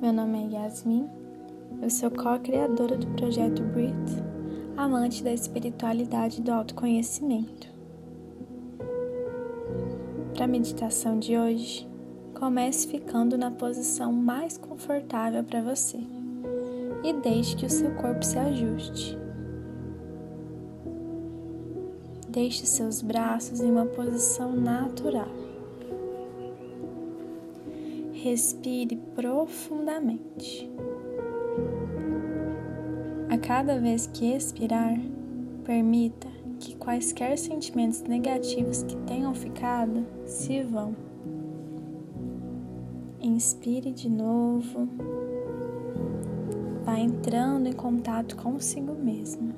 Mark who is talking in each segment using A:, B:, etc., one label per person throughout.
A: Meu nome é Yasmin, eu sou co-criadora do projeto Breathe, amante da espiritualidade e do autoconhecimento. Para a meditação de hoje, comece ficando na posição mais confortável para você e deixe que o seu corpo se ajuste. Deixe seus braços em uma posição natural. Respire profundamente. A cada vez que expirar, permita que quaisquer sentimentos negativos que tenham ficado se vão. Inspire de novo. Vá entrando em contato consigo mesmo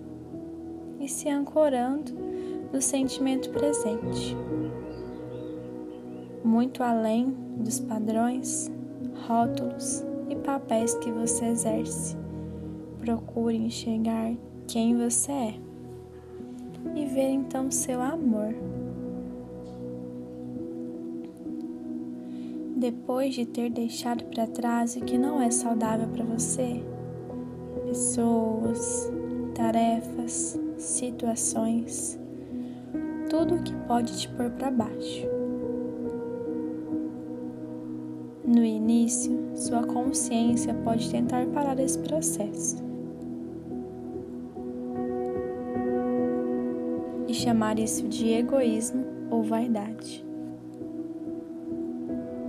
A: e se ancorando no sentimento presente muito além dos padrões, rótulos e papéis que você exerce. Procure enxergar quem você é e ver então seu amor. Depois de ter deixado para trás o que não é saudável para você, pessoas, tarefas, situações, tudo o que pode te pôr para baixo. No início, sua consciência pode tentar parar esse processo e chamar isso de egoísmo ou vaidade.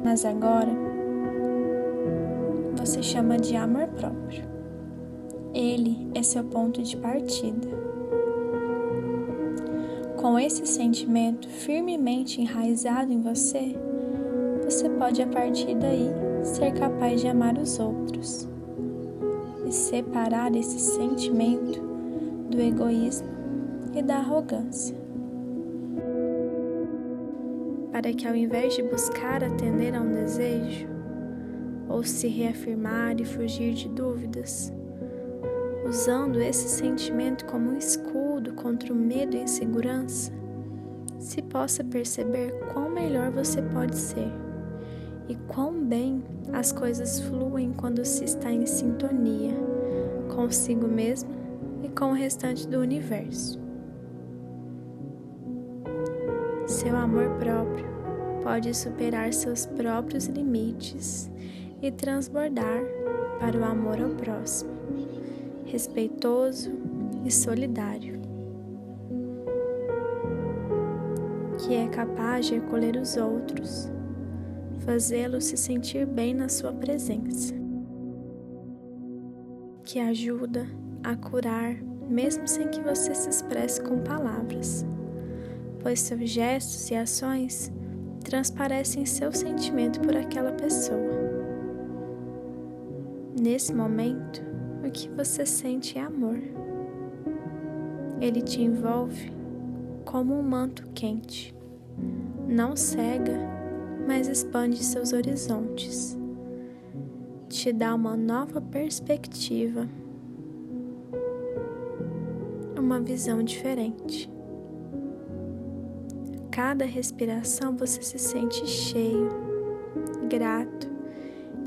A: Mas agora, você chama de amor próprio. Ele é seu ponto de partida. Com esse sentimento firmemente enraizado em você, você pode a partir daí ser capaz de amar os outros e separar esse sentimento do egoísmo e da arrogância. Para que ao invés de buscar atender a um desejo, ou se reafirmar e fugir de dúvidas, usando esse sentimento como um escudo contra o medo e a insegurança, se possa perceber quão melhor você pode ser e quão bem as coisas fluem quando se está em sintonia consigo mesmo e com o restante do universo. Seu amor próprio pode superar seus próprios limites e transbordar para o amor ao próximo, respeitoso e solidário, que é capaz de acolher os outros fazê-lo se sentir bem na sua presença, que ajuda a curar mesmo sem que você se expresse com palavras, pois seus gestos e ações transparecem seu sentimento por aquela pessoa. Nesse momento, o que você sente é amor. Ele te envolve como um manto quente, não cega mas expande seus horizontes, te dá uma nova perspectiva, uma visão diferente. Cada respiração você se sente cheio, grato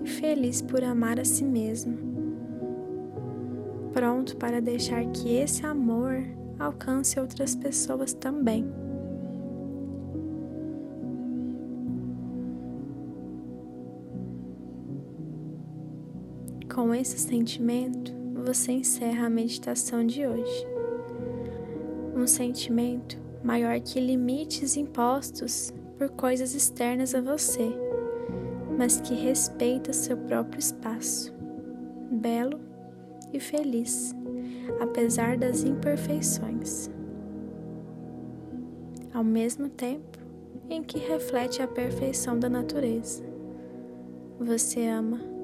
A: e feliz por amar a si mesmo, pronto para deixar que esse amor alcance outras pessoas também. Com esse sentimento, você encerra a meditação de hoje. Um sentimento maior que limites impostos por coisas externas a você, mas que respeita seu próprio espaço, belo e feliz, apesar das imperfeições. Ao mesmo tempo em que reflete a perfeição da natureza. Você ama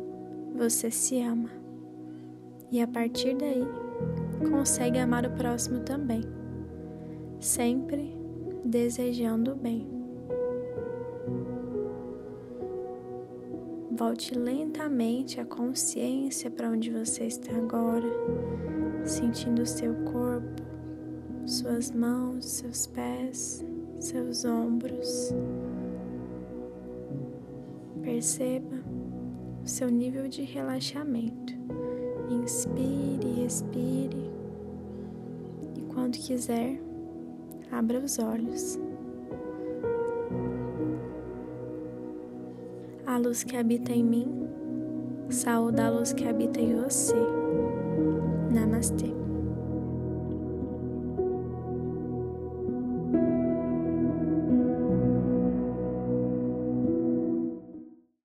A: você se ama. E a partir daí, consegue amar o próximo também, sempre desejando o bem. Volte lentamente a consciência para onde você está agora, sentindo o seu corpo, suas mãos, seus pés, seus ombros. Perceba o seu nível de relaxamento. Inspire, expire e quando quiser, abra os olhos. A luz que habita em mim, saúde a luz que habita em você. Namastê.